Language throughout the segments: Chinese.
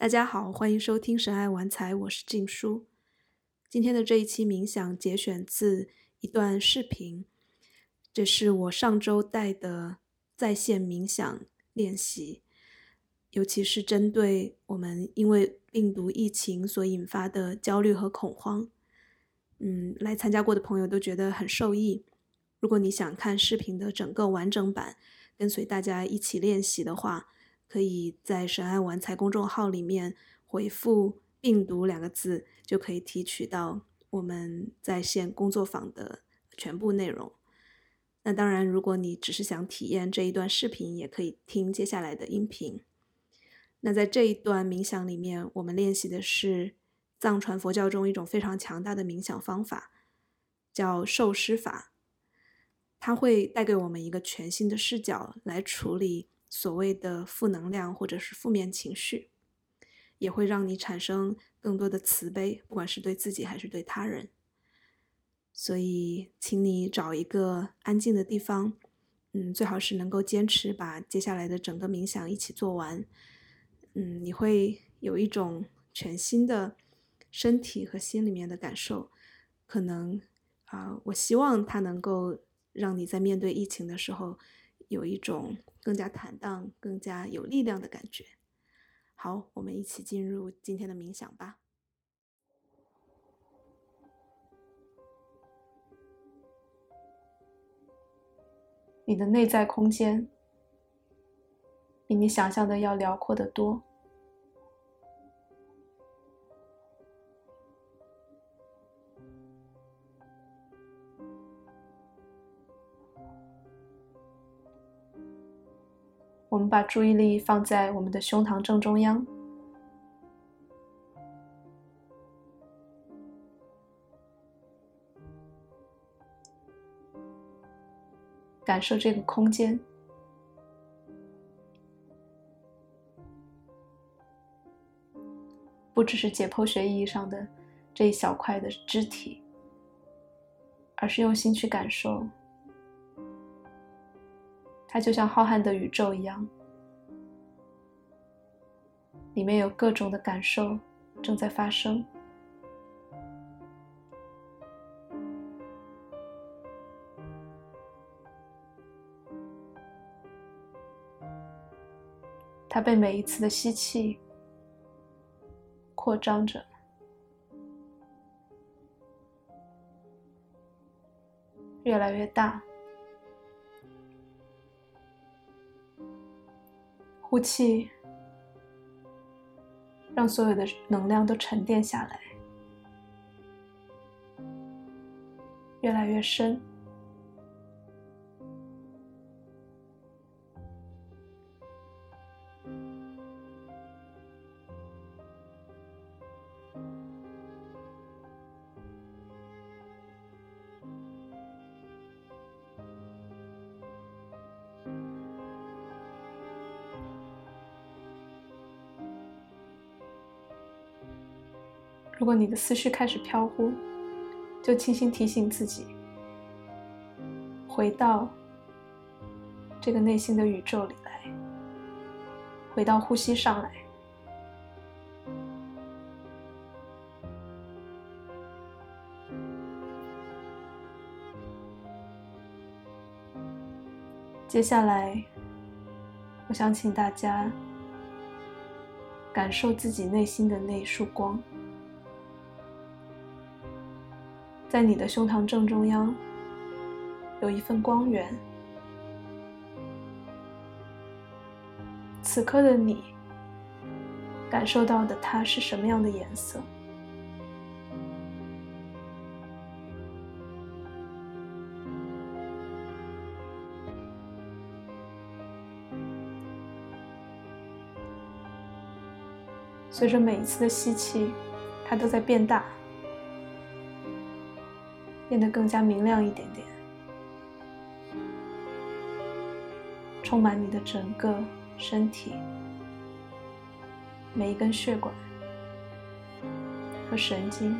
大家好，欢迎收听神爱玩财，我是静书。今天的这一期冥想节选自一段视频，这是我上周带的在线冥想练习，尤其是针对我们因为病毒疫情所引发的焦虑和恐慌。嗯，来参加过的朋友都觉得很受益。如果你想看视频的整个完整版，跟随大家一起练习的话。可以在“神爱玩财”公众号里面回复“病毒”两个字，就可以提取到我们在线工作坊的全部内容。那当然，如果你只是想体验这一段视频，也可以听接下来的音频。那在这一段冥想里面，我们练习的是藏传佛教中一种非常强大的冥想方法，叫受施法。它会带给我们一个全新的视角来处理。所谓的负能量或者是负面情绪，也会让你产生更多的慈悲，不管是对自己还是对他人。所以，请你找一个安静的地方，嗯，最好是能够坚持把接下来的整个冥想一起做完。嗯，你会有一种全新的身体和心里面的感受。可能啊，我希望它能够让你在面对疫情的时候有一种。更加坦荡、更加有力量的感觉。好，我们一起进入今天的冥想吧。你的内在空间比你想象的要辽阔得多。我们把注意力放在我们的胸膛正中央，感受这个空间，不只是解剖学意义上的这一小块的肢体，而是用心去感受。它就像浩瀚的宇宙一样，里面有各种的感受正在发生。它被每一次的吸气扩张着，越来越大。呼气，让所有的能量都沉淀下来，越来越深。如果你的思绪开始飘忽，就轻轻提醒自己，回到这个内心的宇宙里来，回到呼吸上来。接下来，我想请大家感受自己内心的那一束光。在你的胸膛正中央，有一份光源。此刻的你，感受到的它是什么样的颜色？随着每一次的吸气，它都在变大。变得更加明亮一点点，充满你的整个身体，每一根血管和神经，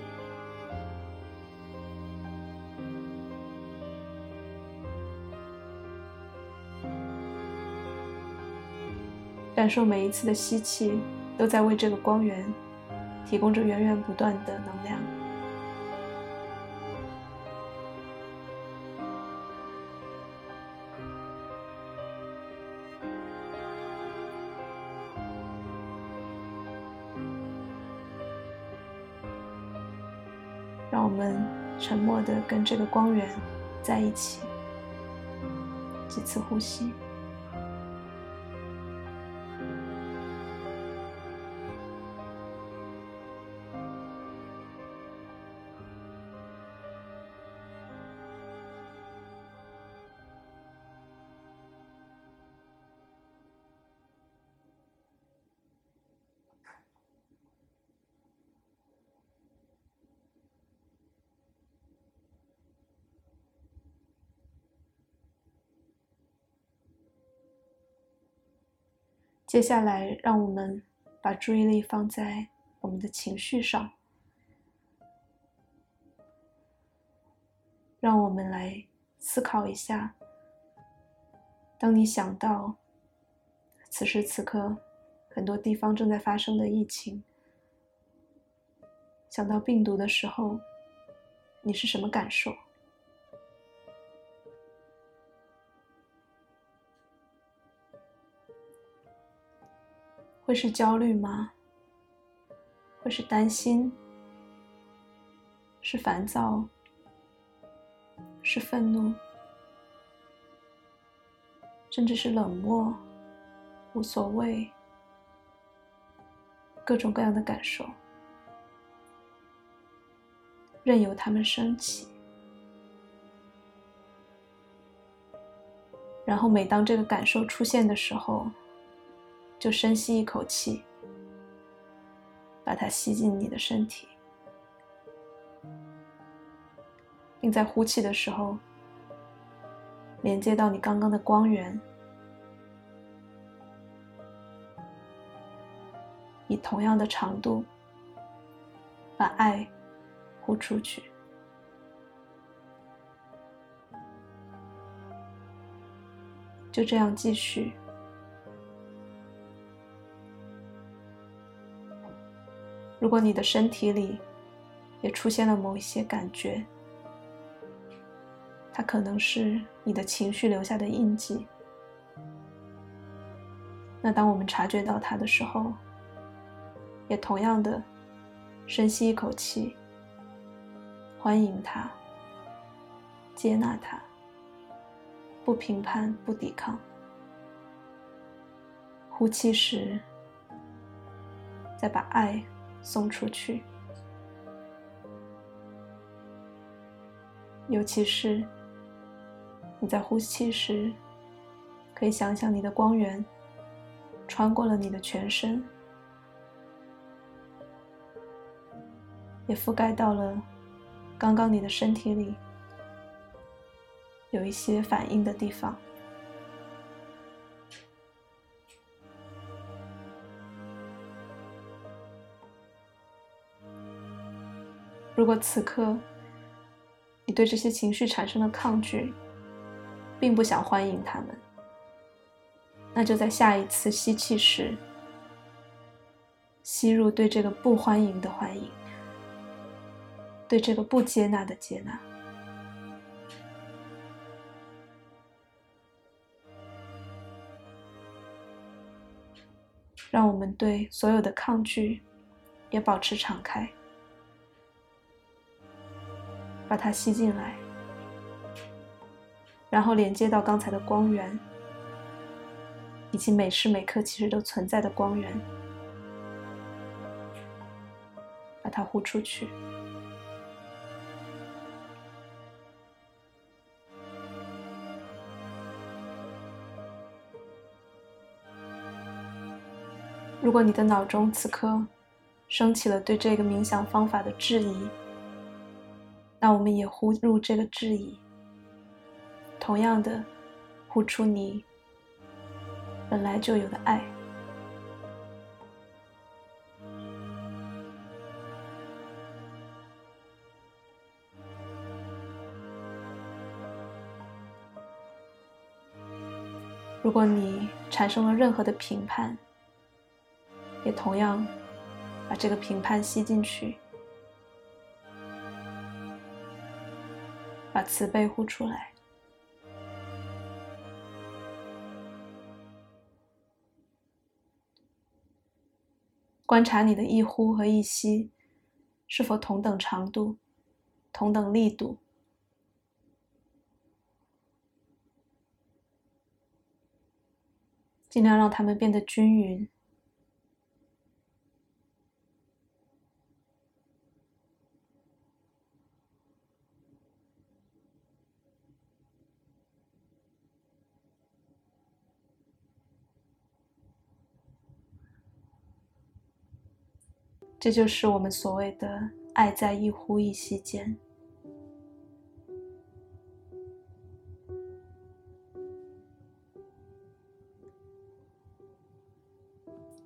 感受每一次的吸气都在为这个光源提供着源源不断的能量。的跟这个光源在一起，几次呼吸。接下来，让我们把注意力放在我们的情绪上，让我们来思考一下：当你想到此时此刻很多地方正在发生的疫情，想到病毒的时候，你是什么感受？会是焦虑吗？会是担心？是烦躁？是愤怒？甚至是冷漠？无所谓？各种各样的感受，任由它们升起。然后，每当这个感受出现的时候，就深吸一口气，把它吸进你的身体，并在呼气的时候连接到你刚刚的光源，以同样的长度把爱呼出去，就这样继续。如果你的身体里也出现了某一些感觉，它可能是你的情绪留下的印记。那当我们察觉到它的时候，也同样的深吸一口气，欢迎它，接纳它，不评判，不抵抗。呼气时，再把爱。送出去，尤其是你在呼气时，可以想想你的光源穿过了你的全身，也覆盖到了刚刚你的身体里有一些反应的地方。如果此刻你对这些情绪产生了抗拒，并不想欢迎他们，那就在下一次吸气时，吸入对这个不欢迎的欢迎，对这个不接纳的接纳，让我们对所有的抗拒也保持敞开。把它吸进来，然后连接到刚才的光源，以及每时每刻其实都存在的光源，把它呼出去。如果你的脑中此刻升起了对这个冥想方法的质疑，那我们也呼入这个质疑，同样的，呼出你本来就有的爱。如果你产生了任何的评判，也同样把这个评判吸进去，把慈悲呼出来。观察你的一呼和一吸是否同等长度、同等力度，尽量让它们变得均匀。这就是我们所谓的“爱在一呼一吸间”。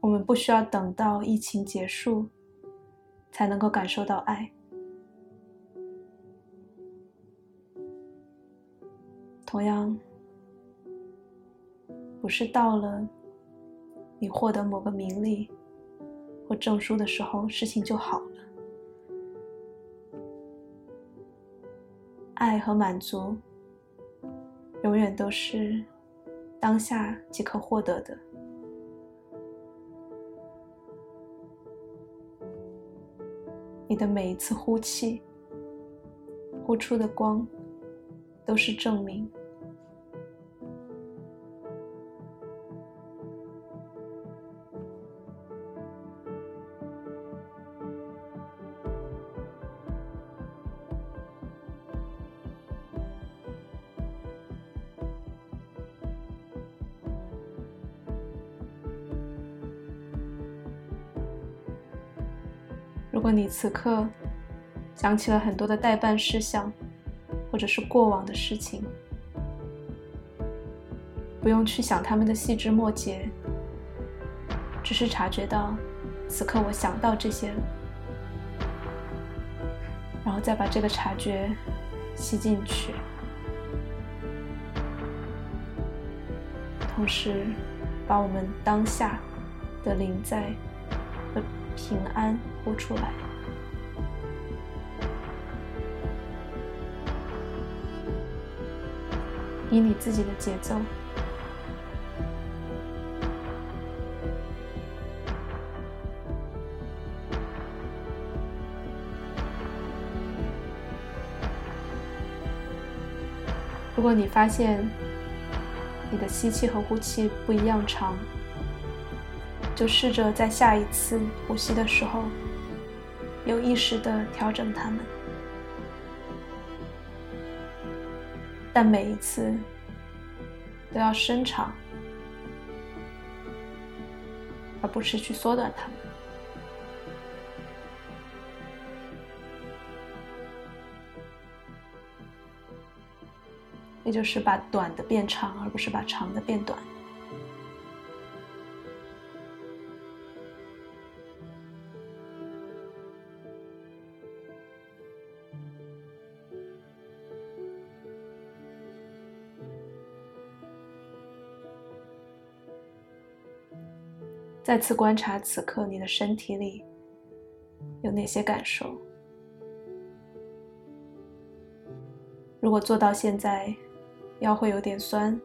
我们不需要等到疫情结束，才能够感受到爱。同样，不是到了你获得某个名利。或证书的时候，事情就好了。爱和满足永远都是当下即可获得的。你的每一次呼气，呼出的光，都是证明。果你此刻想起了很多的代办事项，或者是过往的事情，不用去想他们的细枝末节，只是察觉到此刻我想到这些，然后再把这个察觉吸进去，同时把我们当下的临在和平安。呼出来，以你自己的节奏。如果你发现你的吸气和呼气不一样长，就试着在下一次呼吸的时候。有意识的调整它们，但每一次都要伸长，而不是去缩短它们。也就是把短的变长，而不是把长的变短。再次观察此刻你的身体里有哪些感受。如果做到现在，腰会有点酸，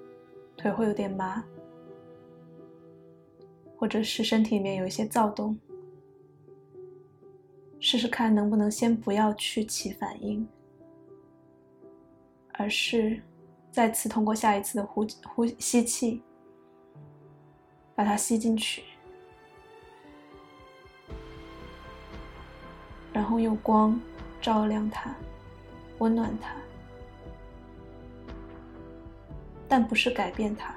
腿会有点麻，或者是身体里面有一些躁动，试试看能不能先不要去起反应，而是再次通过下一次的呼呼吸气，把它吸进去。然后用光照亮它，温暖它，但不是改变它。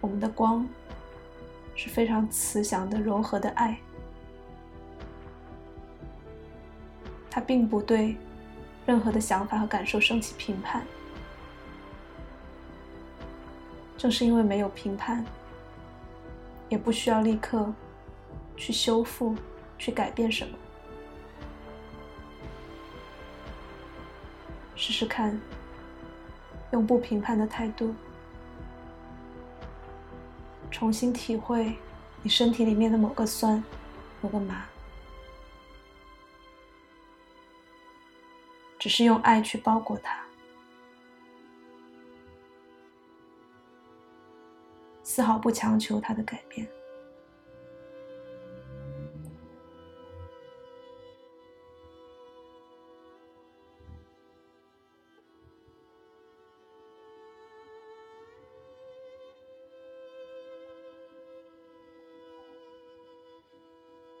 我们的光是非常慈祥的、柔和的爱，它并不对任何的想法和感受升起评判。正是因为没有评判。也不需要立刻去修复、去改变什么。试试看，用不评判的态度重新体会你身体里面的某个酸、某个麻，只是用爱去包裹它，丝毫不强求他的改变。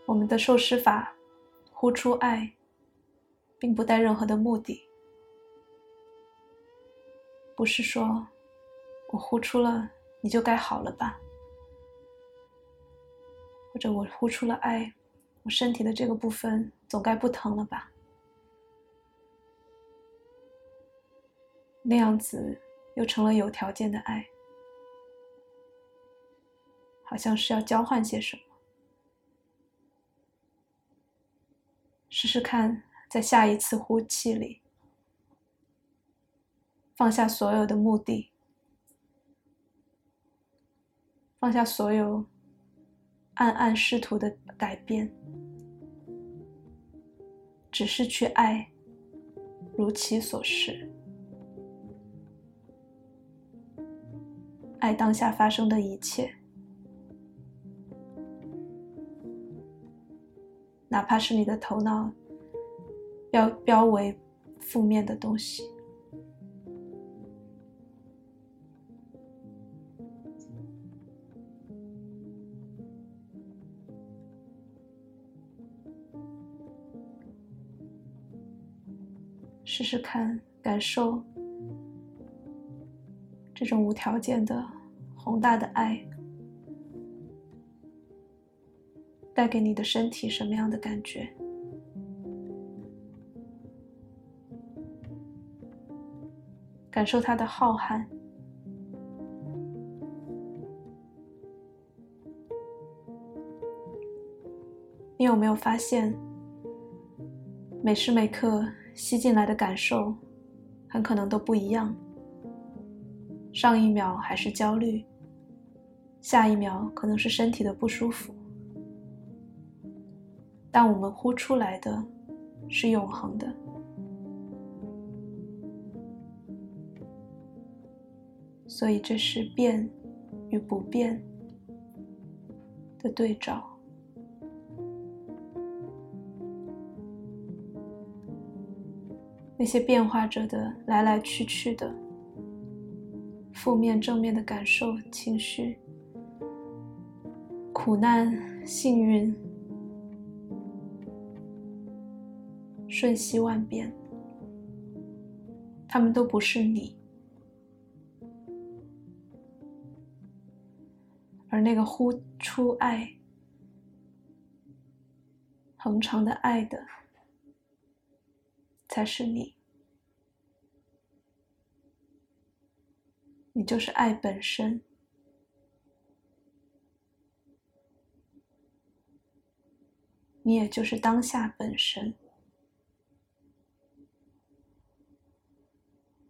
我们的受施法，呼出爱，并不带任何的目的，不是说我呼出了你就该好了吧，或者我呼出了爱，我身体的这个部分总该不疼了吧？那样子又成了有条件的爱，好像是要交换些什么。试试看，在下一次呼气里，放下所有的目的，放下所有暗暗试图的改变，只是去爱，如其所是，爱当下发生的一切。哪怕是你的头脑标标为负面的东西，试试看，感受这种无条件的宏大的爱。带给你的身体什么样的感觉？感受它的浩瀚。你有没有发现，每时每刻吸进来的感受，很可能都不一样。上一秒还是焦虑，下一秒可能是身体的不舒服。但我们呼出来的是永恒的，所以这是变与不变的对照。那些变化着的来来去去的负面、正面的感受、情绪、苦难、幸运。瞬息万变，他们都不是你，而那个呼出爱、恒长的爱的，才是你。你就是爱本身，你也就是当下本身。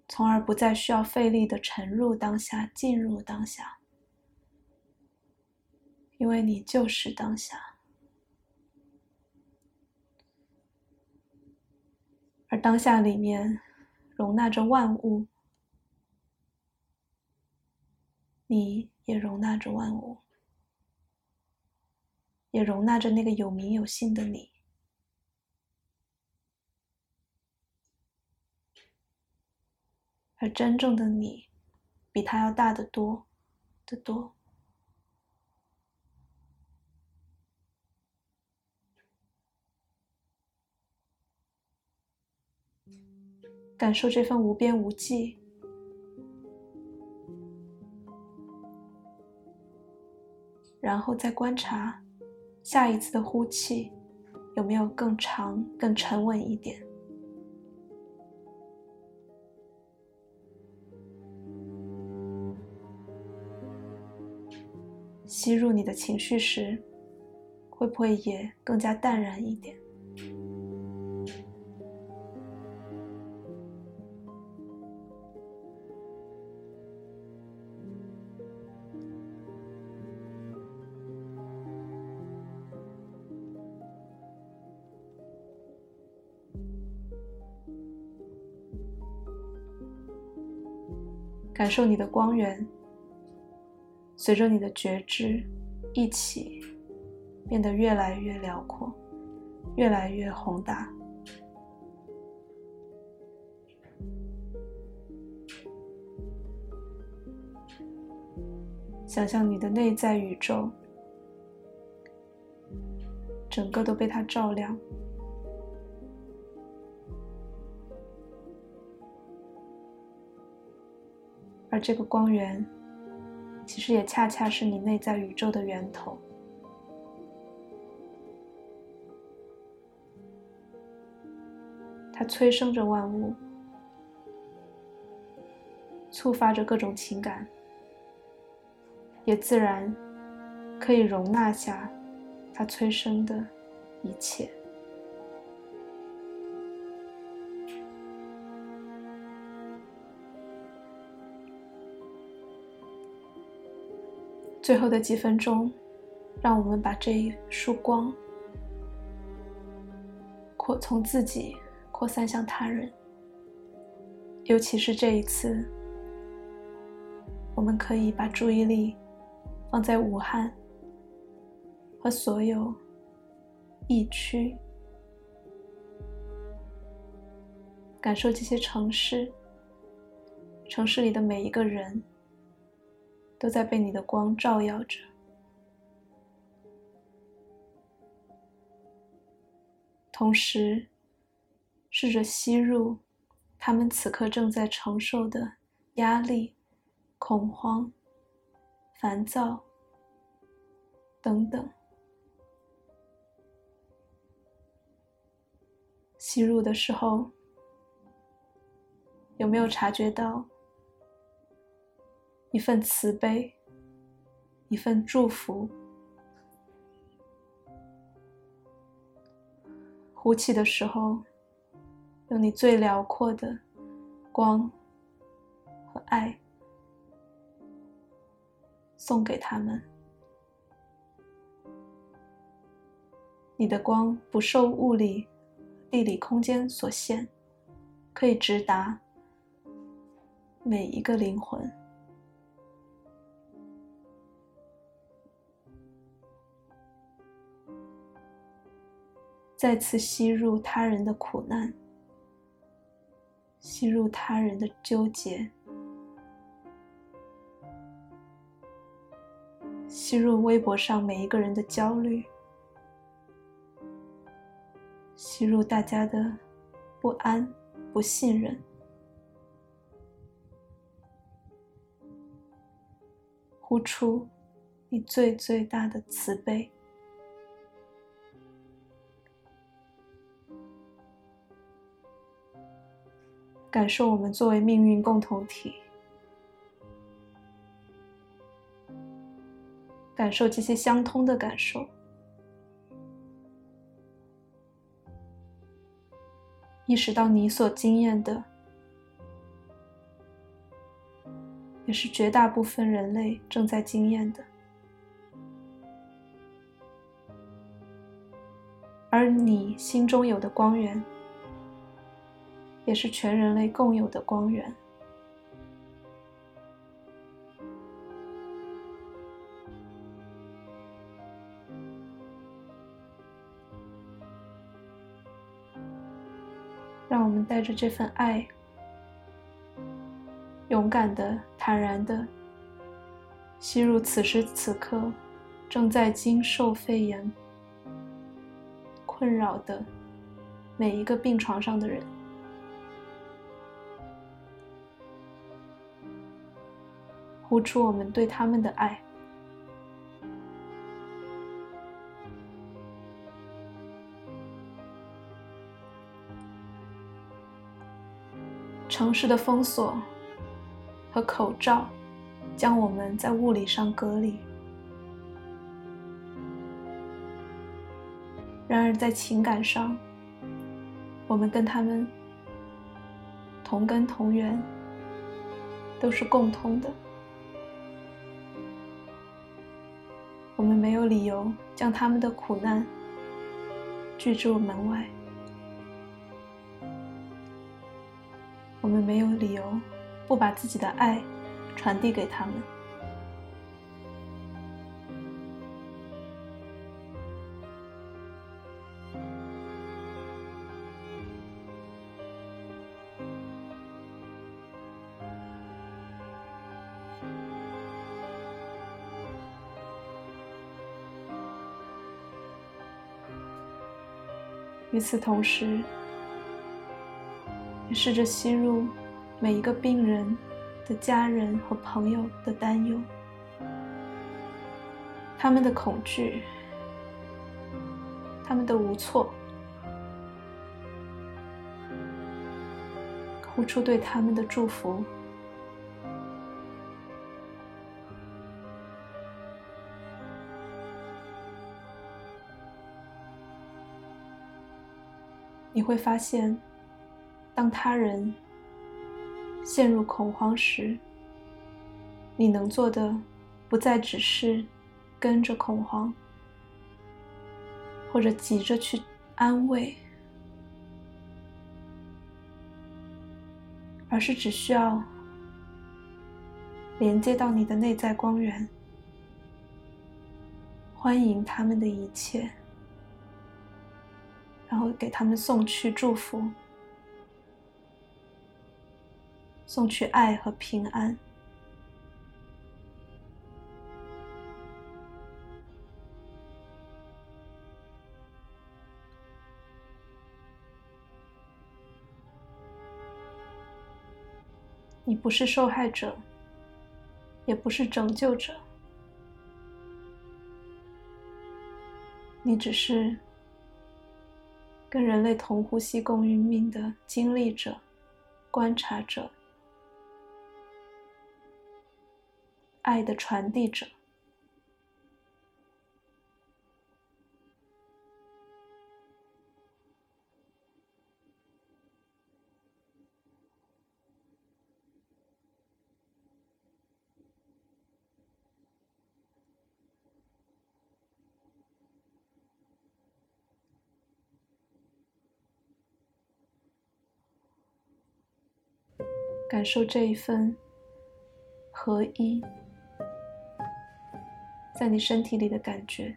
从而不再需要费力的沉入当下、进入当下，因为你就是当下，而当下里面容纳着万物，你也容纳着万物，也容纳着那个有名有姓的你。而真正的你，比他要大得多，得多。感受这份无边无际，然后再观察下一次的呼气有没有更长、更沉稳一点。吸入你的情绪时，会不会也更加淡然一点？感受你的光源，随着你的觉知一起变得越来越辽阔，越来越宏大。想象你的内在宇宙，整个都被它照亮，这个光源，其实也恰恰是你内在宇宙的源头。它催生着万物，触发着各种情感。也自然可以容纳下它催生的一切。最后的几分钟，让我们把这一束光扩从自己扩散向他人，尤其是这一次，我们可以把注意力。放在武汉和所有疫区，感受这些城市，城市里的每一个人都在被你的光照耀着，同时试着吸入他们此刻正在承受的压力、恐慌。烦躁，等等。吸入的时候，有没有察觉到一份慈悲，一份祝福？呼气的时候，用你最辽阔的光和爱。送给他们，你的光不受物理、地理空间所限，可以直达每一个灵魂。再次吸入他人的苦难，吸入他人的纠结。吸入微博上每一个人的焦虑，吸入大家的不安、不信任，呼出你最最大的慈悲，感受我们作为命运共同体。感受这些相通的感受，意识到你所经验的，也是绝大部分人类正在经验的，而你心中有的光源，也是全人类共有的光源。让我们带着这份爱，勇敢的、坦然的吸入此时此刻正在经受肺炎困扰的每一个病床上的人，呼出我们对他们的爱。城市的封锁和口罩将我们在物理上隔离。然而，在情感上，我们跟他们同根同源，都是共通的。我们没有理由将他们的苦难拒之门外。我们没有理由不把自己的爱传递给他们。与此同时，也试着吸入每一个病人的家人和朋友的担忧，他们的恐惧，他们的无措，呼出对他们的祝福。你会发现，当他人陷入恐慌时，你能做的不再只是跟着恐慌，或者急着去安慰，而是只需要连接到你的内在光源，欢迎他们的一切。然后给他们送去祝福，送去爱和平安。你不是受害者，也不是拯救者，你只是。跟人类同呼吸共运命的经历者、观察者、爱的传递者。感受这一份合一，在你身体里的感觉。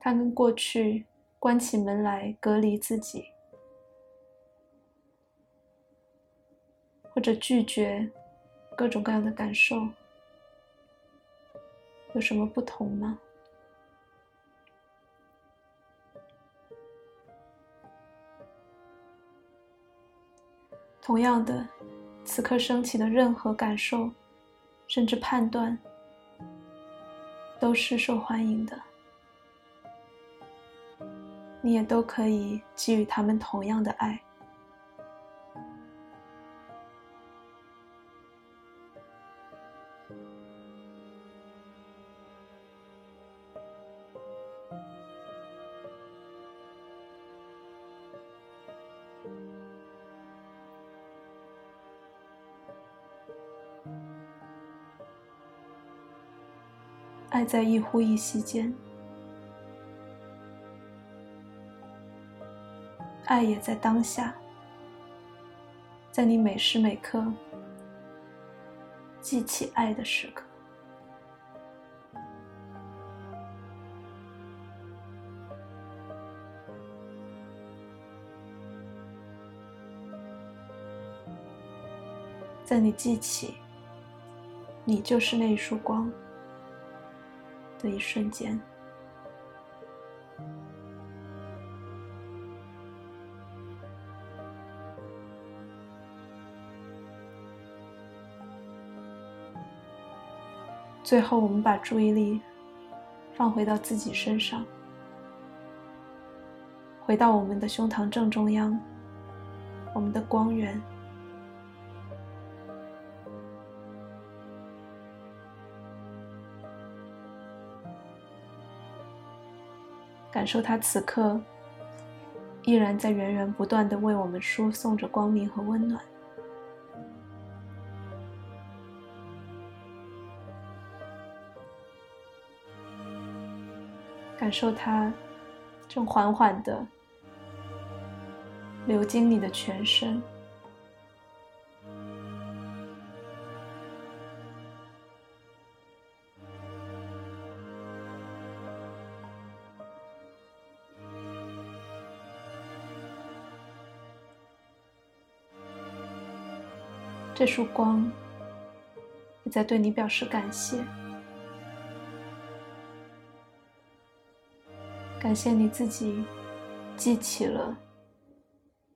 他跟过去关起门来隔离自己，或者拒绝各种各样的感受，有什么不同吗？同样的，此刻升起的任何感受，甚至判断，都是受欢迎的。你也都可以给予他们同样的爱。在一呼一吸间，爱也在当下，在你每时每刻记起爱的时刻，在你记起，你就是那一束光。的一瞬间，最后，我们把注意力放回到自己身上，回到我们的胸膛正中央，我们的光源。感受它此刻依然在源源不断的为我们输送着光明和温暖，感受它正缓缓的流经你的全身。这束光也在对你表示感谢，感谢你自己记起了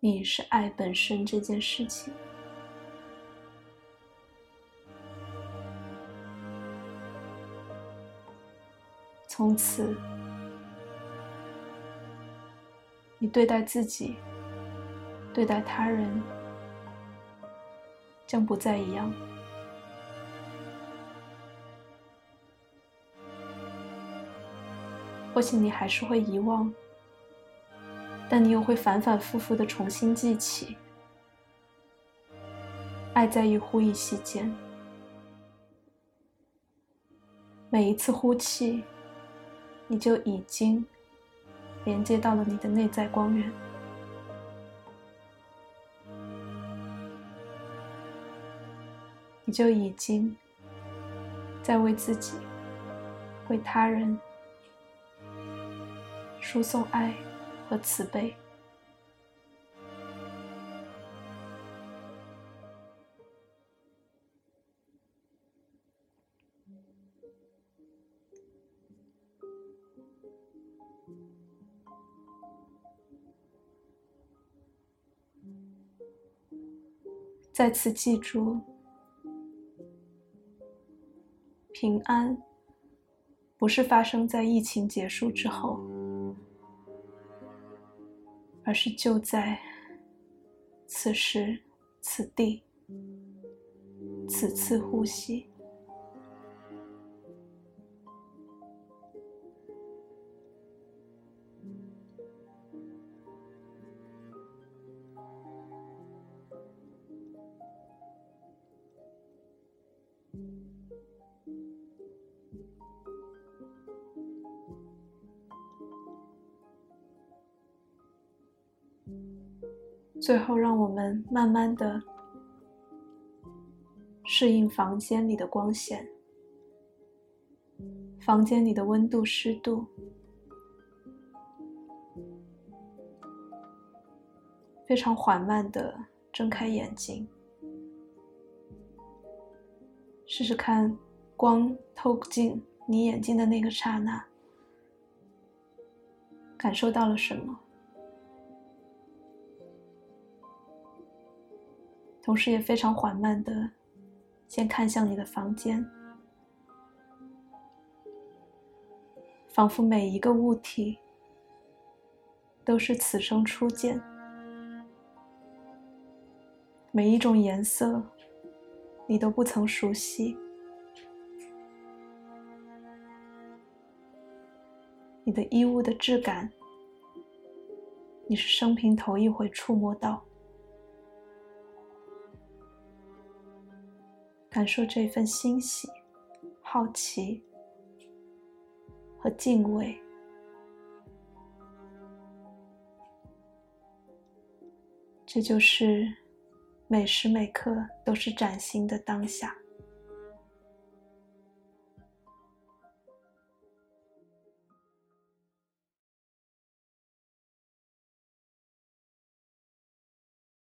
你是爱本身这件事情。从此，你对待自己，对待他人。将不再一样。或许你还是会遗忘，但你又会反反复复的重新记起。爱在一呼一吸间，每一次呼气，你就已经连接到了你的内在光源。就已经在为自己、为他人输送爱和慈悲。再次记住。平安不是发生在疫情结束之后，而是就在此时此地此次呼吸。最后，让我们慢慢的适应房间里的光线，房间里的温度、湿度，非常缓慢的睁开眼睛，试试看光透进你眼睛的那个刹那，感受到了什么？同时也非常缓慢的，先看向你的房间，仿佛每一个物体都是此生初见，每一种颜色你都不曾熟悉，你的衣物的质感，你是生平头一回触摸到。感受这份欣喜、好奇和敬畏，这就是每时每刻都是崭新的当下。